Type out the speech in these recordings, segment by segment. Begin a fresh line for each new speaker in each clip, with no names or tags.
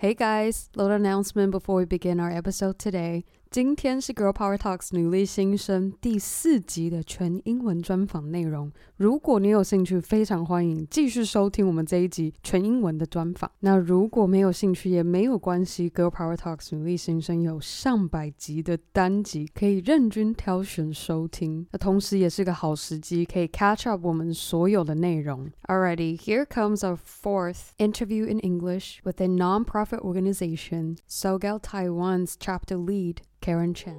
Hey guys, little announcement before we begin our episode today. 今天是 Girl Power Talks 女力新生第四集的全英文专访内容。如果你有兴趣，非常欢迎继续收听我们这一集全英文的专访。那如果没有兴趣也没有关系，Girl Power Talks 女力新生有上百集的单集可以任君挑选收听。那同时也是个好时机，可以 catch up 我们所有的内容。Alrighty, here comes our fourth interview in English with a non-profit organization, Sogal Taiwan's chapter lead. Caren Chen.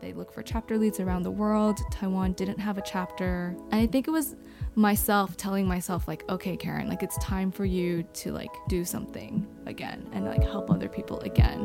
They look for chapter leads around the world. Taiwan didn't have a chapter. And I think it was myself telling myself like, okay, Caren, like it's time for you to like do something again and like help other people again.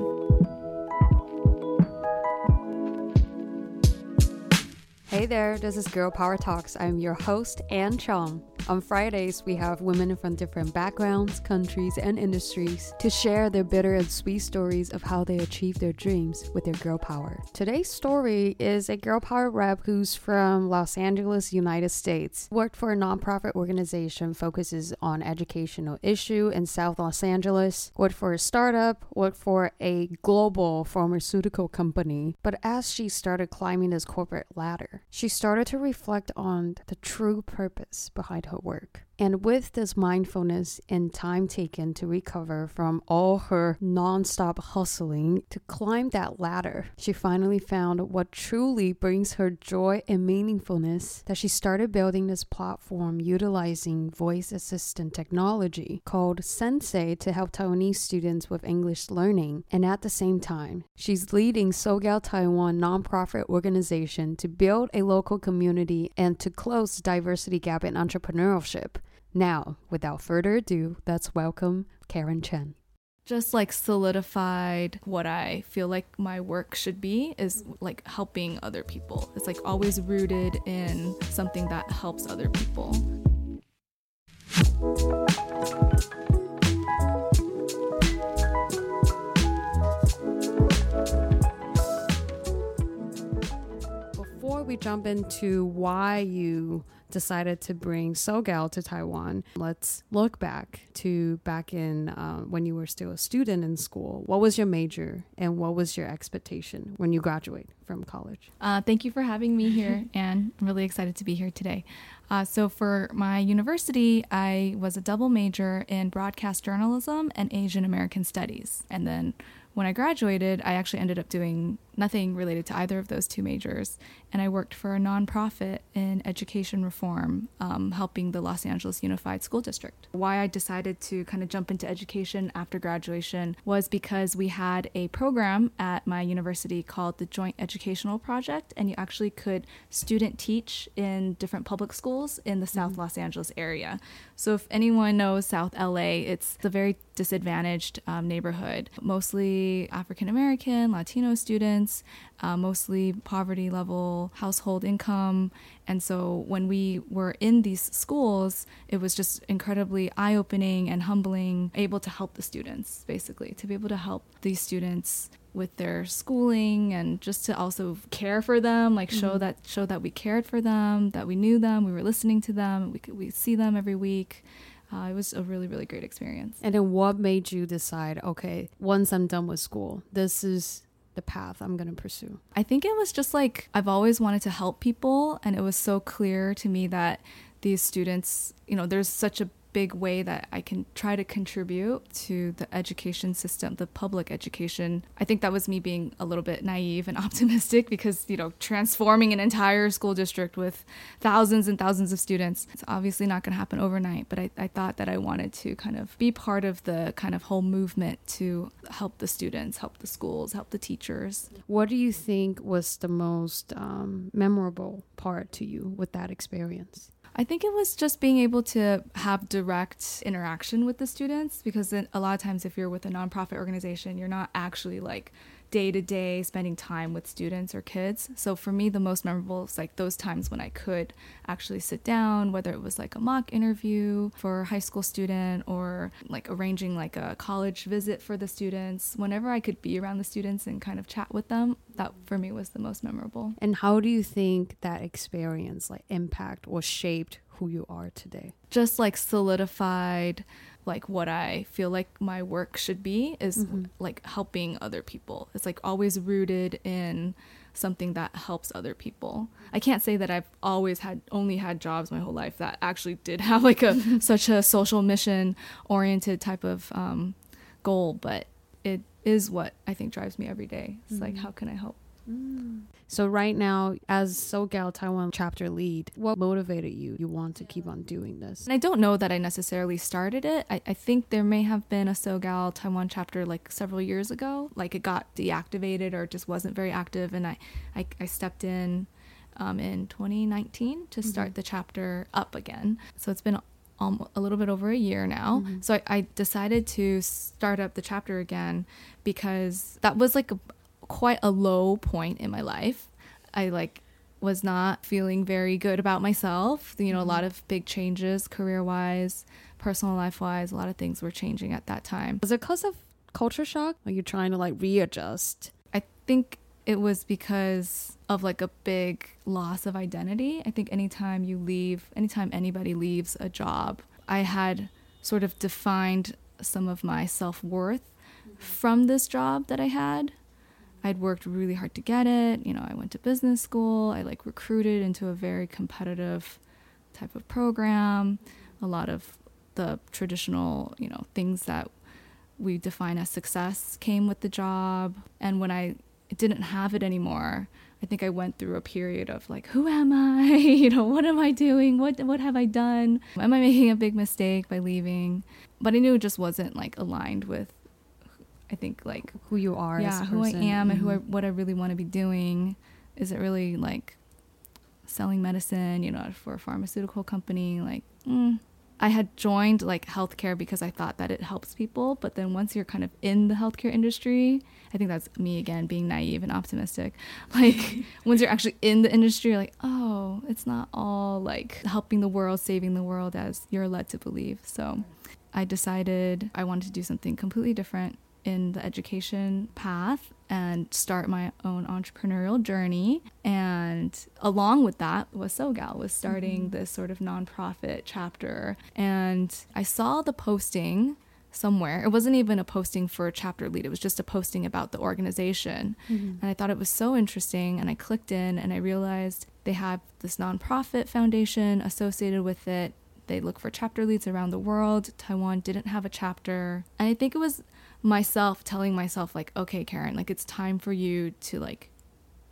Hey there, this is Girl Power Talks. I'm your host, Ann Chong. On Fridays, we have women from different backgrounds, countries, and industries to share their bitter and sweet stories of how they achieved their dreams with their girl power. Today's story is a girl power rep who's from Los Angeles, United States. Worked for a nonprofit organization focuses on educational issue in South Los Angeles. Worked for a startup, worked for a global pharmaceutical company. But as she started climbing this corporate ladder, she started to reflect on the true purpose behind her work. And with this mindfulness and time taken to recover from all her nonstop hustling to climb that ladder, she finally found what truly brings her joy and meaningfulness that she started building this platform utilizing voice assistant technology called Sensay to help Taiwanese students with English learning. And at the same time, she's leading Sogal Taiwan nonprofit organization to build a local community and to close diversity gap in entrepreneurship. Now, without further ado, let's welcome Caren Chen.
Just like solidified what I feel like my work should be is like helping other people. It's like always rooted in something that helps other people.
Before we jump into why you decided to bring Sogal to Taiwan, let's look back to back in uh, when you were still a student in school. What was your major and what was your expectation when you graduate from college?
Uh, thank you for having me here, and I'm really excited to be here today. Uh, so, for my university, I was a double major in broadcast journalism and Asian American studies. And then when I graduated, I actually ended up doing nothing related to either of those two majors. And I worked for a nonprofit in education reform, um, helping the Los Angeles Unified School District. Why I decided to kind of jump into education after graduation was because we had a program at my university called the Joint Educational Project, and you actually could student teach in different public schools in the South Los Angeles area. So, if anyone knows South LA, it's a very disadvantaged um, neighborhood, mostly African American, Latino students, uh, mostly poverty level household income. And so when we were in these schools, it was just incredibly eye opening and humbling, able to help the students, basically, to be able to help these students with their schooling and just to also care for them like show
Mhm.
that show that we cared for them that we knew them we were listening to them we could we see them every week uh, it was a really really great experience
And then what made you decide, okay, once I'm done with school, this is the path I'm going to pursue?
I think it was just like I've always wanted to help people, and it was so clear to me that these students, you know, there's such a big way that I can try to contribute to the education system, the public education. I think that was me being a little bit naive and optimistic because, you know, transforming an entire school district with thousands and thousands of students, it's obviously not going to happen overnight. But I, I thought that I wanted to kind of be part of the kind of whole movement to help the students, help the schools, help the teachers.
What do you think was the most um, memorable part to you with that experience?
I think it was just being able to have direct interaction with the students because a lot of times if you're with a nonprofit organization, you're not actually like day to day spending time with students or kids. So for me, the most memorable is like those times when I could actually sit down, whether it was like a mock interview for a high school student or like arranging like a college visit for the students. Whenever I could be around the students and kind of chat with them, that for me was the most memorable.
And how do you think that experience like impact or shaped who you are today?
Just like solidified like what I feel like my work should be is mm-hmm. like helping other people. It's like always rooted in something that helps other people. I can't say that I've always had only had jobs my whole life that actually did have like a such a social mission oriented type of um, goal, but it is what I think drives me every day. It's mm-hmm. like how can I help?
Mm. So right now, as SoGal Taiwan chapter lead, what motivated you? You want to keep on doing this?
And I don't know that I necessarily started it. I, I think there may have been a SoGal Taiwan chapter like several years ago. Like it got deactivated or just wasn't very active, and I I, I stepped in um, in 2019 to start mm-hmm. the chapter up again. So it's been um, a little bit over a year now. Mm-hmm. So I, I, decided to start up the chapter again because that was like a, quite a low point in my life. I like was not feeling very good about myself. You know, mm-hmm. a lot of big changes career wise, personal life wise, a lot of things were changing at that time.
Was it because of culture shock? Are you trying to like readjust?
I think it was because of like a big loss of identity. I think anytime you leave, anytime anybody leaves a job, I had sort of defined some of my self worth from this job that I had. I'd worked really hard to get it. You know, I went to business school. I like recruited into a very competitive type of program. A lot of the traditional, you know, things that we define as success came with the job. And when I didn't have it anymore, I think I went through a period of like, who am I? you know, what am I doing? What what have I done? Am I making a big mistake by leaving? But I knew it just wasn't like aligned with I think like
who you are,
yeah, who I am, mm-hmm. and who I, what I really want to be doing. Is it really like selling medicine, you know, for a pharmaceutical company? Like, mm. I had joined like healthcare because I thought that it helps people, but then once you're kind of in the healthcare industry, I think that's me again being naive and optimistic. Like once you're actually in the industry, you're like, oh, it's not all like helping the world, saving the world as you're led to believe. So I decided I wanted to do something completely different in the education path and start my own entrepreneurial journey. And along with that was SoGal, was starting mm-hmm. this sort of nonprofit chapter. And I saw the posting somewhere. It wasn't even a posting for a chapter lead, it was just a posting about the organization. Mm-hmm. And I thought it was so interesting. And I clicked in and I realized they have this nonprofit foundation associated with it. They look for chapter leads around the world. Taiwan didn't have a chapter. And I think it was myself telling myself like okay caren like it's time for you to like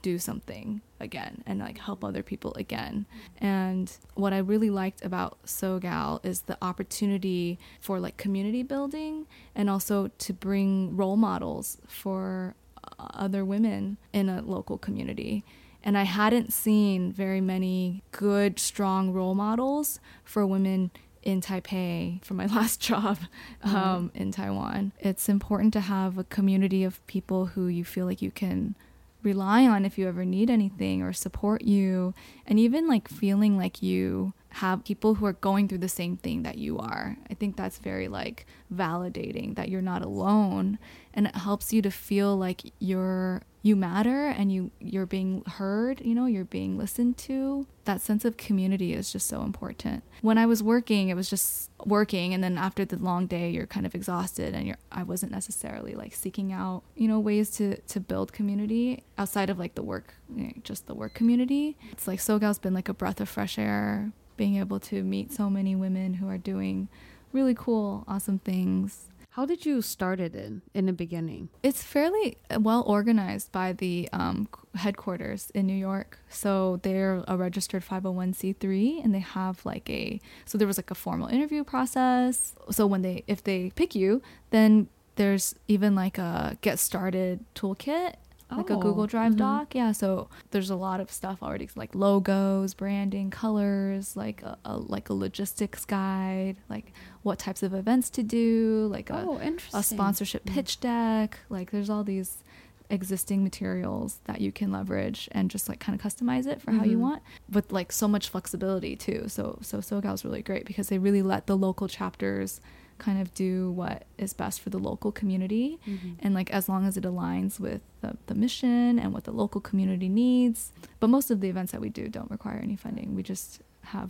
do something again and like help other people again and what i really liked about sogal is the opportunity for like community building and also to bring role models for other women in a local community and i hadn't seen very many good strong role models for women in Taipei for my last job um, mm-hmm. in Taiwan. It's important to have a community of people who you feel like you can rely on if you ever need anything or support you, and even like feeling like you have people who are going through the same thing that you are. I think that's very like validating that you're not alone and it helps you to feel like you're you matter and you you're being heard you know you're being listened to. That sense of community is just so important. When i was working it was just working and then after the long day you're kind of exhausted and you're i wasn't necessarily like seeking out you know ways to to build community outside of like the work you know, just the work community. It's like sogal's been like a breath of fresh air being able to meet so many women who are doing really cool awesome things
how did you start it in in the beginning?
It's fairly well organized by the um, headquarters in New York. So they're a registered 501c3 and they have like a so there was like a formal interview process. So when they if they pick you, then there's even like a get started toolkit like a Google oh, Drive mm-hmm. doc. Yeah, so there's a lot of stuff already, like logos, branding, colors, like a, a, like a logistics guide, like what types of events to do, like a, oh, a sponsorship mm. pitch deck. Like there's all these existing materials that you can leverage and just like kind of customize it for mm-hmm. how you mm-hmm. want with like so much flexibility too. So so SoGal is really great because they really let the local chapters kind of do what is best for the local community mm-hmm. and like as long as it aligns with the, the mission and what the local community needs but most of the events that we do don't require any funding we just have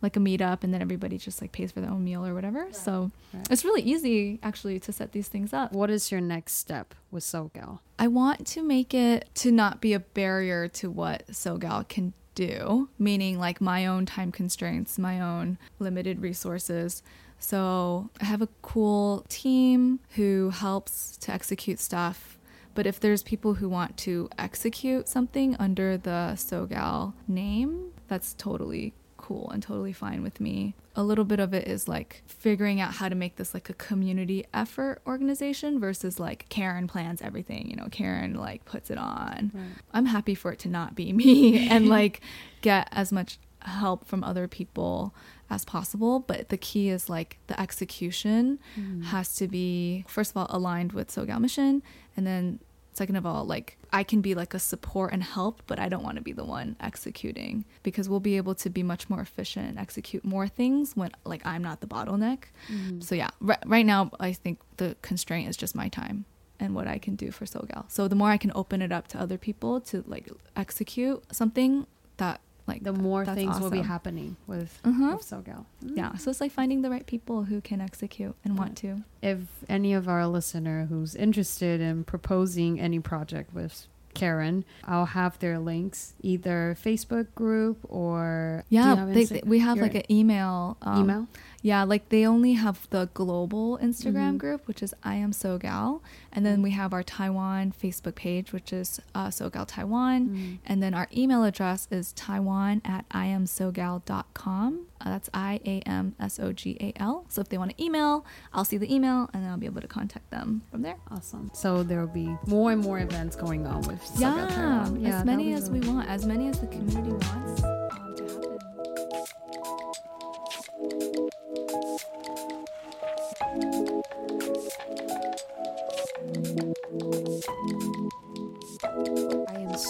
like a meetup and then everybody just like pays for their own meal or whatever. Right. So
Right.
it's really easy actually to set these things up.
What is your next step with SoGal?
I want to make it to not be a barrier to what SoGal can do, meaning like my own time constraints, my own limited resources. So I have a cool team who helps to execute stuff. But if there's people who want to execute something under the SoGal name, that's totally cool and totally fine with me. A little bit of it is like figuring out how to make this like a community effort organization versus like Caren plans everything, you know, Caren like puts it on.
Right.
I'm happy for it to not be me and like get as much help from other people as possible. But the key is like the execution
Mm-hmm.
has to be, first of all, aligned with SoGal mission. And then, second of all, like I can be like a support and help, but I don't want to be the one executing because we'll be able to be much more efficient and execute more things when like I'm not the bottleneck.
Mm-hmm.
So, yeah, right, right now, I think the constraint is just my time and what I can do for SoGal. So the more I can open it up to other people to like execute something that like
The more things will be happening with,
Mhm.
with SoGal.
Yeah, so it's like finding the right people who can execute and want to.
If any of our listener who's interested in proposing any project with Caren, I'll have their links, either Facebook group or
Yeah,
have
they, they- we have
your
like an email. um,
email.
Yeah, like they only have the global Instagram
Mhm.
group, which is I am SoGal, and then we have our Taiwan Facebook page, which is uh, SoGal Taiwan,
Mm.
and then our email address is Taiwan at iamsogal.com. Uh, that's I A M S O G A L. So if they want to email, I'll see the email and then I'll be able to contact them from there.
Awesome. So there will be more and more events going on with SoGal
Yeah,
Taiwan.
as many as we
really-
want, as many as the community wants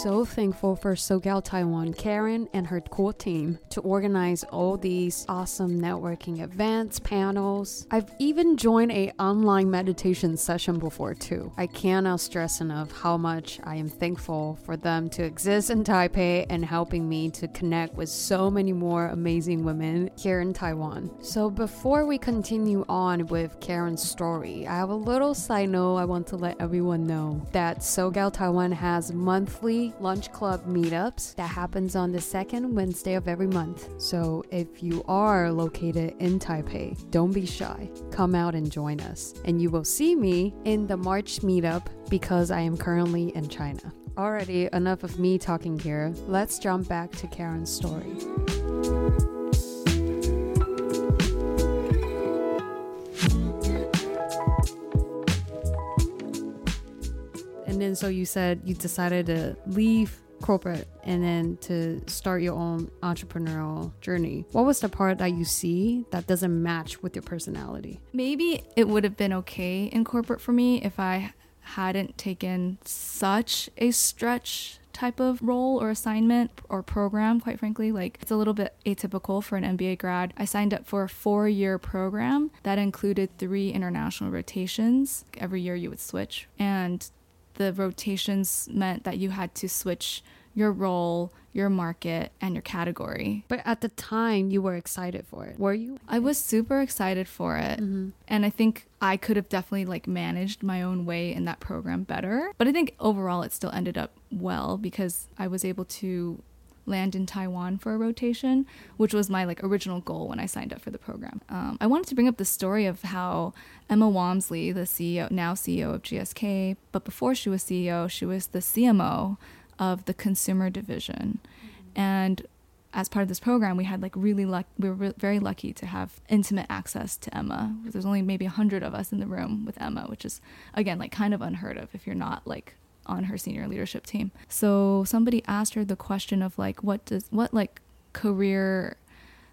so thankful for SoGal Taiwan, Caren, and her cool team to organize all these awesome networking events, panels. I've even joined a online meditation session before too. I cannot stress enough how much I am thankful for them to exist in Taipei and helping me to connect with so many more amazing women here in Taiwan. So before we continue on with Caren's story, I have a little side note I want to let everyone know that SoGal Taiwan has monthly lunch club meetups that happens on the second Wednesday of every month. So if you are located in Taipei, don't be shy. Come out and join us. And you will see me in the March meetup because I am currently in China. Alrighty, enough of me talking here. Let's jump back to Caren's story. And so you said you decided to leave corporate and then to start your own entrepreneurial journey. What was the part that you see that doesn't match with your personality?
Maybe it would have been okay in corporate for me if I hadn't taken such a stretch type of role or assignment or program, quite frankly. Like, it's a little bit atypical for an MBA grad. I signed up for a four year program that included three international rotations. Every year you would switch. And the rotations meant that you had to switch your role, your market, and your category.
But at the time, you were excited for it. Were you?
I was super excited for it.
Mhm.
And I think I could have definitely like managed my own way in that program better. But I think overall it still ended up well because I was able to land in Taiwan for a rotation, which was my like original goal when I signed up for the program. Um, I wanted to bring up the story of how Emma Walmsley, the CEO, now CEO of GSK, but before she was CEO, she was the CMO of the consumer division, and as part of this program, we had like really luck. We were re- very lucky to have intimate access to Emma. There's only maybe a hundred of us in the room with Emma, which is again like kind of unheard of if you're not like on her senior leadership team. So somebody asked her the question of like, what does what like career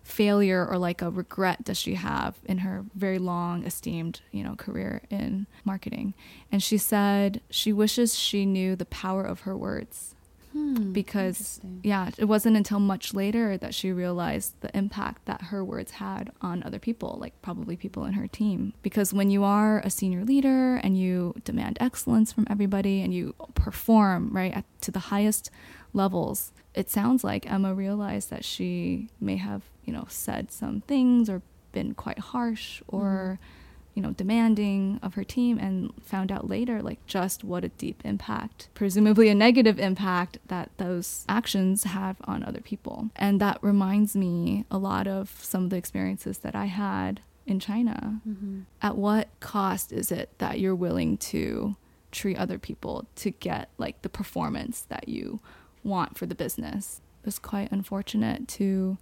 failure or like a regret does she have in her very long esteemed you know career in marketing and she said she wishes she knew the power of her words
Hmm,
because yeah it wasn't until much later that she realized the impact that her words had on other people like probably people in her team because when you are a senior leader and you demand excellence from everybody and you perform right at, to the highest levels it sounds like Emma realized that she may have, you know, said some things or been quite harsh or, mm-hmm. You know, demanding of her team and found out later, like, just what a deep impact, presumably a negative impact that those actions have on other people. And that reminds me a lot of some of the experiences that I had in China. Mm-hmm. At what cost is it that you're willing to treat other people to get like the performance that you want for the business? It was quite unfortunate to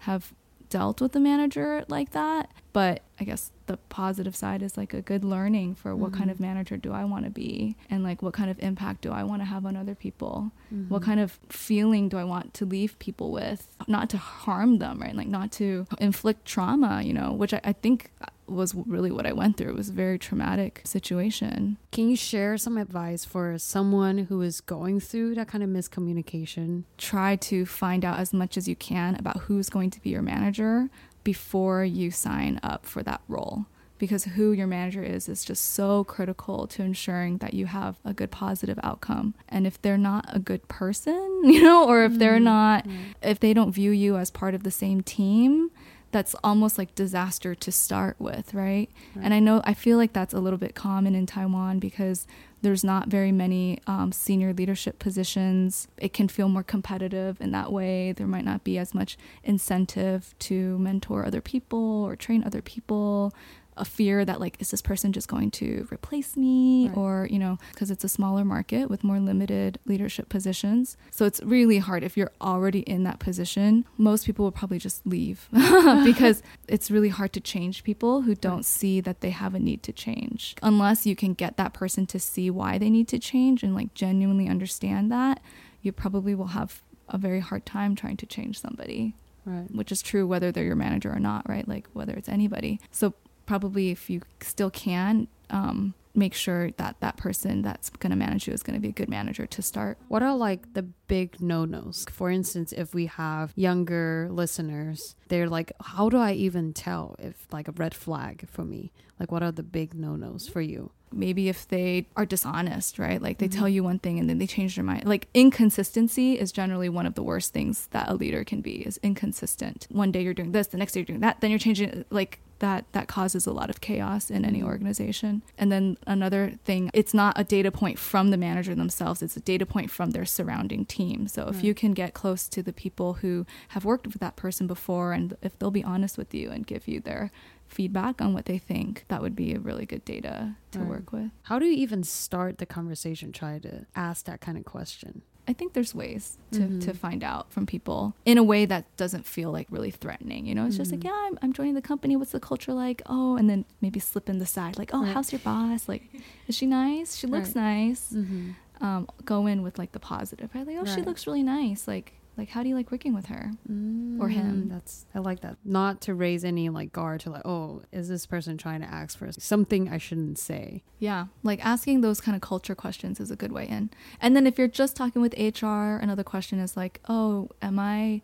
have dealt with a manager like that. But I guess the positive side is like a good learning for what mm-hmm. kind of manager do I want to be and like what kind of impact do I want to have on other people? Mm-hmm. What kind of feeling do I want to leave people with? Not to harm them, right? Like not to inflict trauma, you know, which I, I think was really what I went through. It was a very traumatic situation.
Can you share some advice for someone who is going through that kind of miscommunication?
Try to find out as much as you can about who's going to be your manager before you sign up for that role. Because who your manager is is just so critical to ensuring that you have a good positive outcome. And if they're not a good person, you know, or if they're mm-hmm. not, if they don't view you as part of the same team, that's almost like disaster to start with, right? right? And I know I feel like that's a little bit common in Taiwan because there's not very many um, senior leadership positions. It can feel more competitive in that way. There might not be as much incentive to mentor other people or train other people a fear that like is this person just going to replace me right. or you know because it's a smaller market with more limited leadership positions so it's really hard if you're already in that position most people will probably just leave because it's really hard to change people who don't right. see that they have a need to change unless you can get that person to see why they need to change and like genuinely understand that you probably will have a very hard time trying to change somebody Right. Which is true whether they're your manager or not, right? Like whether it's anybody. So probably if you still can um, make sure that that person that's going to manage you is going to be a good manager to start.
What are like the big no nos? For instance, if we have younger listeners, they're like, how do I even tell if like a red flag for me? Like, what are the big no nos for you?
Maybe if they are dishonest, right? Like they mm-hmm. tell you one thing and then they change their mind. Like inconsistency is generally one of the worst things that a leader can be is inconsistent. One day you're doing this, the next day you're doing that, then you're changing like that that causes a lot of chaos in any organization. And then another thing, it's not a data point from the manager themselves, it's a data point from their surrounding team. So if you can get close to the people who have worked with that person before and if they'll be honest with you and give you their feedback on what they think, that would be a really good data to right. work with.
How do you even start the conversation? Try to ask that kind of question.
I think there's ways to, mm-hmm. to find out from people in a way that doesn't feel like really threatening. You know, it's mm-hmm. just like, mm-hmm. yeah, I'm, I'm joining the company. What's the culture like? Oh, and then maybe slip in the side, like, oh, right. how's your boss? Like, is she nice? She looks right. nice. Mm-hmm. Um, go in with like the positive, right? Like, oh, right. she looks really nice. Like, like how do you like working with her? Mm, or him?
that's i like that. Not to raise any like guard to like oh is this person trying to ask for something i shouldn't say?
Yeah. Like asking those kind of culture questions is a good way in. And then if you're just talking with hr another question is like oh am i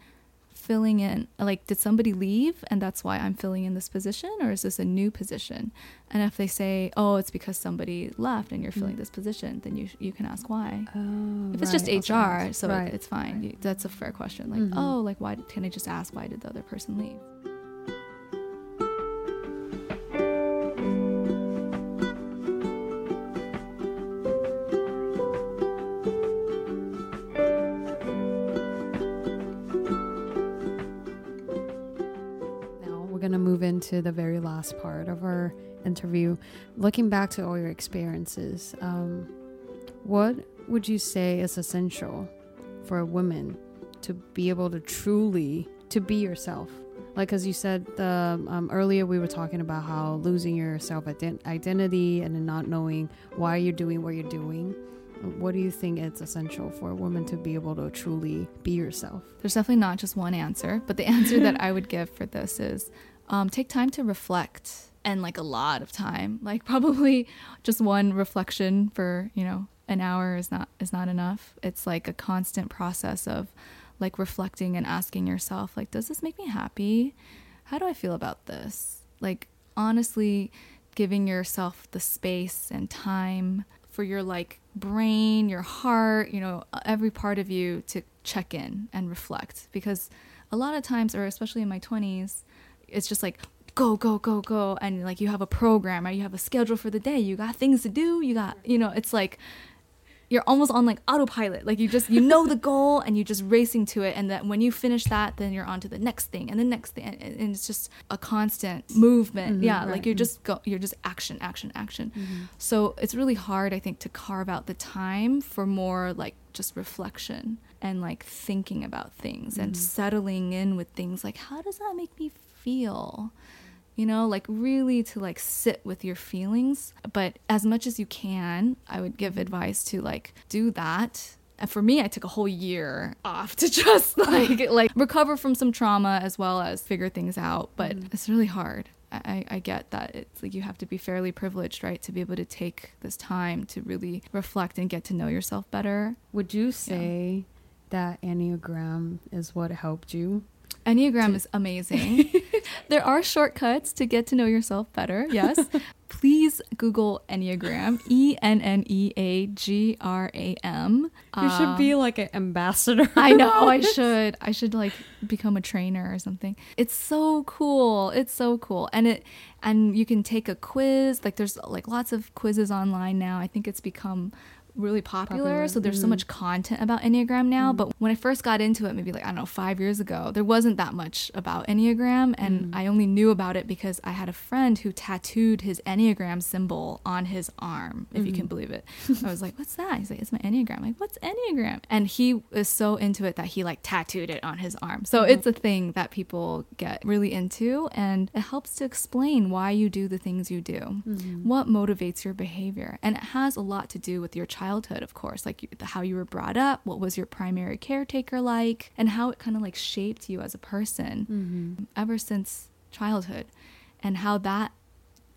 filling in like did somebody leave and that's why i'm filling in this position or is this a new position and if they say oh it's because somebody left and you're filling mm. this position then you you can ask why oh, if it's right, just hr okay. so right. it's fine right. that's a fair question like mm-hmm. oh like why can i just ask why did the other person leave
into the very last part of our interview, looking back to all your experiences, um, what would you say is essential for a woman to be able to truly to be yourself? Like, as you said the, um, earlier, we were talking about how losing your self ident- identity and not knowing why you're doing what you're doing. What do you think it's essential for a woman to be able to truly be yourself?
There's definitely not just one answer, but the answer that I would give for this is um, take time to reflect and like a lot of time. Like probably just one reflection for you know an hour is not is not enough. It's like a constant process of like reflecting and asking yourself like does this make me happy? How do i feel about this? Like honestly giving yourself the space and time for your like brain, your heart, you know, every part of you to check in and reflect. Because a lot of times or especially in my 20s, it's just like go go go go. And like you have a program or you have a schedule for the day. You got things to do. You got you know it's like you're almost on like autopilot. Like you just you know the goal and you're just racing to it. And that when you finish that then you're on to the next thing and the next thing. And, and it's just a constant movement. Mm-hmm, yeah right. like you're just go you're just action action action. Mm-hmm. so it's really hard i think to carve out the time for more like just reflection and like thinking about things mm-hmm. and settling in with things. Like how does that make me feel you know like really to like sit with your feelings but as much as you can i would give advice to like do that and for me i took a whole year off to just like like recover from some trauma as well as figure things out but mm. it's really hard I, I get that it's like you have to be fairly privileged, right, to be able to take this time to really reflect and get to know yourself better.
Would you say yeah. that Enneagram is what helped you
Enneagram is amazing. there are shortcuts to get to know yourself better. Yes. Please Google Enneagram, E N N E A G R A M.
You should be like an ambassador.
I know, I should. I should like become a trainer or something. It's so cool. It's so cool. And it and you can take a quiz. Like there's like lots of quizzes online now. I think it's become really popular, popular. so there's mm-hmm. so much content about enneagram now mm-hmm. but when i first got into it maybe like i don't know five years ago there wasn't that much about enneagram and mm-hmm. i only knew about it because i had a friend who tattooed his enneagram symbol on his arm if you can mm-hmm. believe it i was like what's that he's like it's my enneagram I'm like what's enneagram and he is so into it that he like tattooed it on his arm so mm-hmm. it's a thing that people get really into and it helps to explain why you do the things you do mm-hmm. what motivates your behavior and it has a lot to do with your child childhood, of course, like how you were brought up, what was your primary caretaker like, and how it kind of like shaped you as a person mm-hmm. ever since childhood, and how that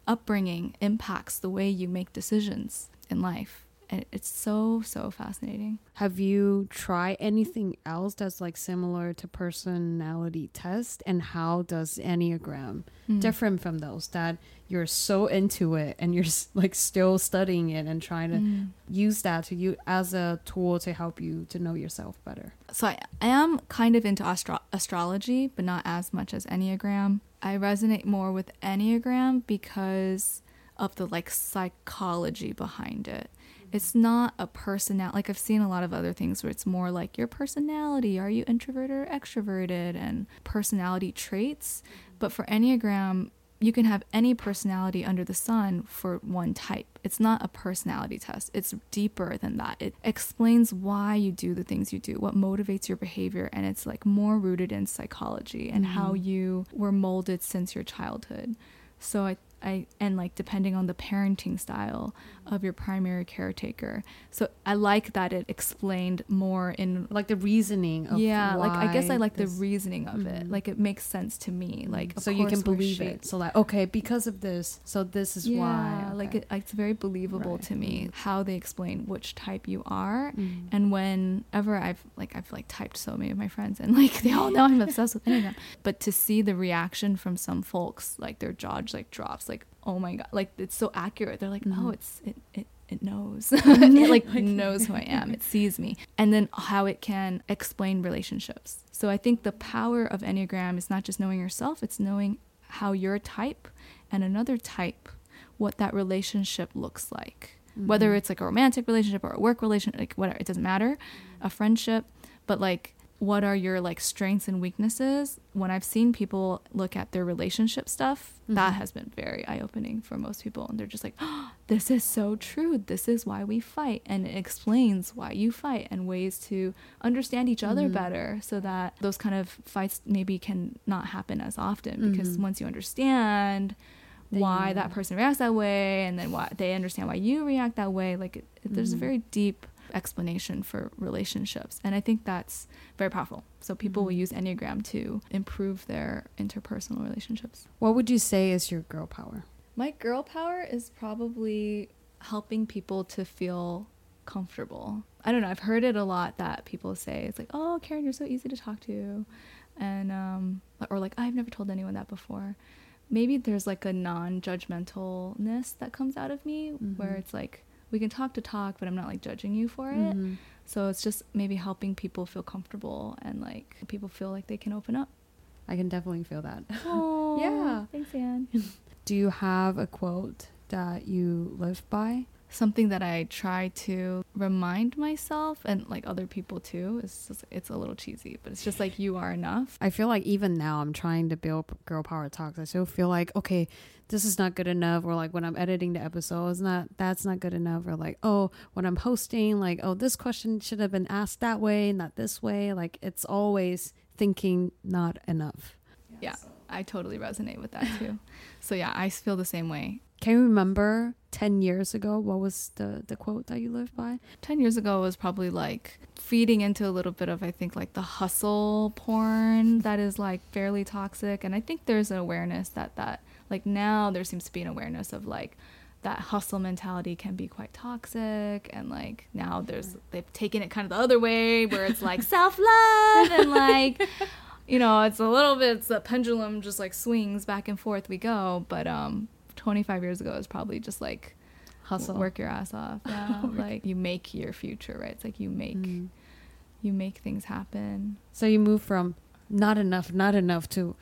upbringing impacts the way you make decisions in life And it's so so fascinating
have you tried anything else that's like similar to personality test and how does enneagram mm. different from those that you're so into it and you're like still studying it and trying to mm. use that to you as a tool to help you to know yourself better
so i, I am kind of into astro- astrology but not as much as enneagram i resonate more with enneagram because of the like psychology behind it it's not a personality. Like I've seen a lot of other things where it's more like your personality. Are you introverted or extroverted? And personality traits. But for Enneagram, you can have any personality under the sun for one type. It's not a personality test. It's deeper than that. It explains why you do the things you do, what motivates your behavior, and it's like more rooted in psychology and mm-hmm. how you were molded since your childhood. So I I and like depending on the parenting style of your primary caretaker. So I like that it explained more in
like the reasoning of
Yeah, like I guess I like this, the reasoning of mm-hmm. it. Like it makes sense to me. Like
so you can believe it. So like okay, because of this, so this is
yeah,
why.
Okay. Like it, it's very believable right. to me mm-hmm. how they explain which type you are. Mm-hmm. And whenever I've like I've like typed so many of my friends and like they all know I'm obsessed with Enneagram. But to see the reaction from some folks, like their jaw like drops, like oh my god, like it's so accurate. They're like, mm-hmm. oh, it's it it it knows. it like knows who I am. It sees me. And then how it can explain relationships. So I think the power of Enneagram is not just knowing yourself, it's knowing how your type and another type what that relationship looks like. Mm-hmm. Whether it's like a romantic relationship or a work relationship, like whatever, it doesn't matter. A friendship, but like what are your like strengths and weaknesses when i've seen people look at their relationship stuff mm-hmm. that has been very eye-opening for most people and they're just like oh, this is so true this is why we fight and it explains why you fight and ways to understand each other mm-hmm. better so that those kind of fights maybe can not happen as often mm-hmm. because once you understand why that person reacts that way and then why they understand why you react that way like it, there's a mm-hmm. very deep explanation for relationships. And I think that's very powerful. So people mm-hmm. will use Enneagram to improve their interpersonal relationships.
What would you say is your girl power?
My girl power is probably helping people to feel comfortable. I don't know. I've heard it a lot that people say it's like, "Oh, Caren, you're so easy to talk to," and um, or like, "I've never told anyone that before." Maybe there's like a non-judgmentalness that comes out of me mm-hmm. where it's like, we can talk to talk, but I'm not like judging you for it.
Mhm.
So it's just maybe helping people feel comfortable and like people feel like they can open up.
I can definitely feel that.
Oh,
Yeah.
Thanks, Anne.
Do you have a quote that you live by?
Something that I try to remind myself and like other people too. It's just, it's a little cheesy, but it's just like you are enough.
I feel like even now I'm trying to build girl power talks. I still feel like okay, this is not good enough, or like when I'm editing the episodes, not that's not good enough, or like oh when I'm hosting, like oh this question should have been asked that way, not this way. Like it's always thinking not enough.
Yeah, I totally resonate with that too. so yeah, I feel the same way.
Can you remember ten years ago what was the the quote that you lived by?
10 years ago was probably like feeding into a little bit of i think like the hustle porn that is like fairly toxic and i think there's an awareness that that like now there seems to be an awareness of like that hustle mentality can be quite toxic and like now there's they've taken it kind of the other way where it's like self-love and like you know it's a little bit it's a pendulum just like swings back and forth we go. But um 25 years ago is probably just like
Hustle.
work your ass off. Yeah like you make your future right? It's like you make
Mm.
you make things happen.
So you move from not enough, not enough to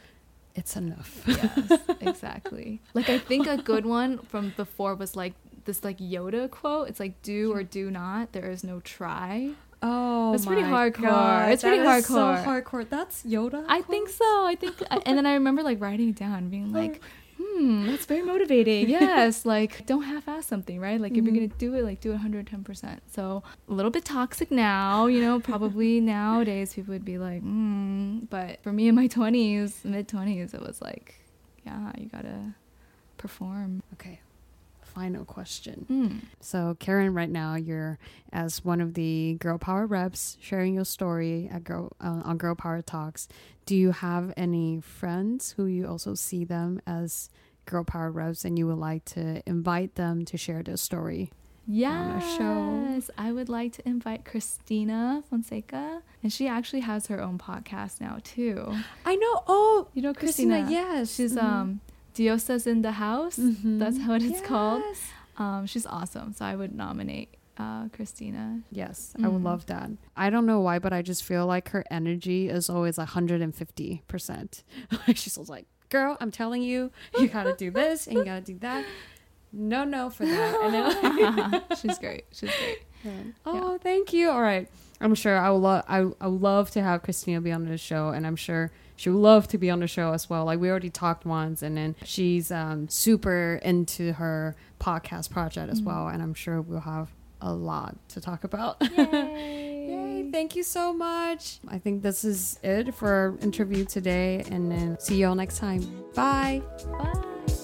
it's enough.
yes exactly like i think a good one from before was like this like yoda quote it's like do or do not there is no try
Oh,
It's pretty hardcore.
God,
It's pretty hardcore.
So hardcore. That's Yoda.
i think so i think and then i remember like writing it down being like hmm that's very motivating yes like don't half-ass something right like if you're
Mhm.
gonna do it like do it 110% so a little bit toxic now you know probably nowadays people would be like hmm but for me in my 20s mid-20s it was like yeah you gotta perform
Okay. Final question.
Hmm.
So, Caren, right now you're as one of the Girl Power reps, sharing your story at Girl uh, on Girl Power Talks. Do you have any friends who you also see them as Girl Power reps, and you would like to invite them to share their story?
Yes. I would like to invite Christina Fonseca, and she actually has her own podcast now too.
I know. Oh,
You know
Christina.
Christina?
yes,
She's
Mhm.
um Diosa's in the house.
Mhm.
That's how it is called. Um, she's awesome. So I would nominate uh, Christina.
Yes, I would
Mm.
love that. I don't know why, but I just feel like her energy is always 150%. She's always like, girl, I'm telling you, you gotta do this and you gotta do that. No, no for that. And then,
she's great. She's great.
oh, thank you. All right. I'm sure I would love I, I would love to have Christina be on the show and I'm sure she would love to be on the show as well. Like we already talked once and then she's um, super into her podcast project as
Mhm.
well and I'm sure we'll have a lot to talk about.
Yay.
Yay, thank you so much. I think this is it for our interview today, and then see you all next time. Bye.
Bye.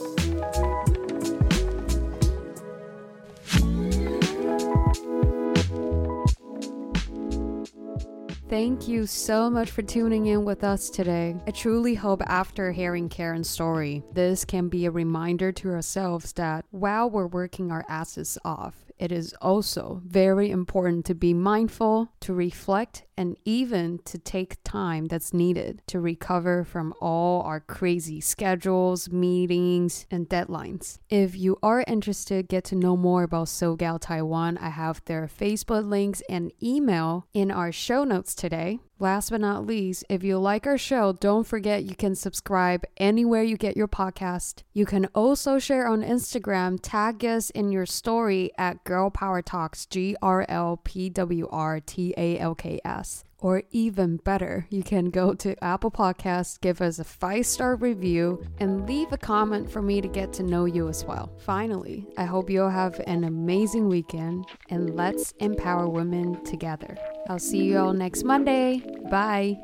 Thank you so much for tuning in with us today. I truly hope after hearing Caren's story, this can be a reminder to ourselves that while we're working our asses off, it is also very important to be mindful, to reflect, and even to take time that's needed to recover from all our crazy schedules, meetings, and deadlines. If you are interested, get to know more about SoGal Taiwan. I have their Facebook links and email in our show notes today. Last but not least, if you like our show, don't forget you can subscribe anywhere you get your podcast. You can also share on Instagram, tag us in your story at Girl Power Talks, G R L P W R T A L K S. Or even better, you can go to Apple Podcasts, give us a five star review, and leave a comment for me to get to know you as well. Finally, I hope you'll have an amazing weekend and let's empower women together. I'll see you all next Monday. Bye.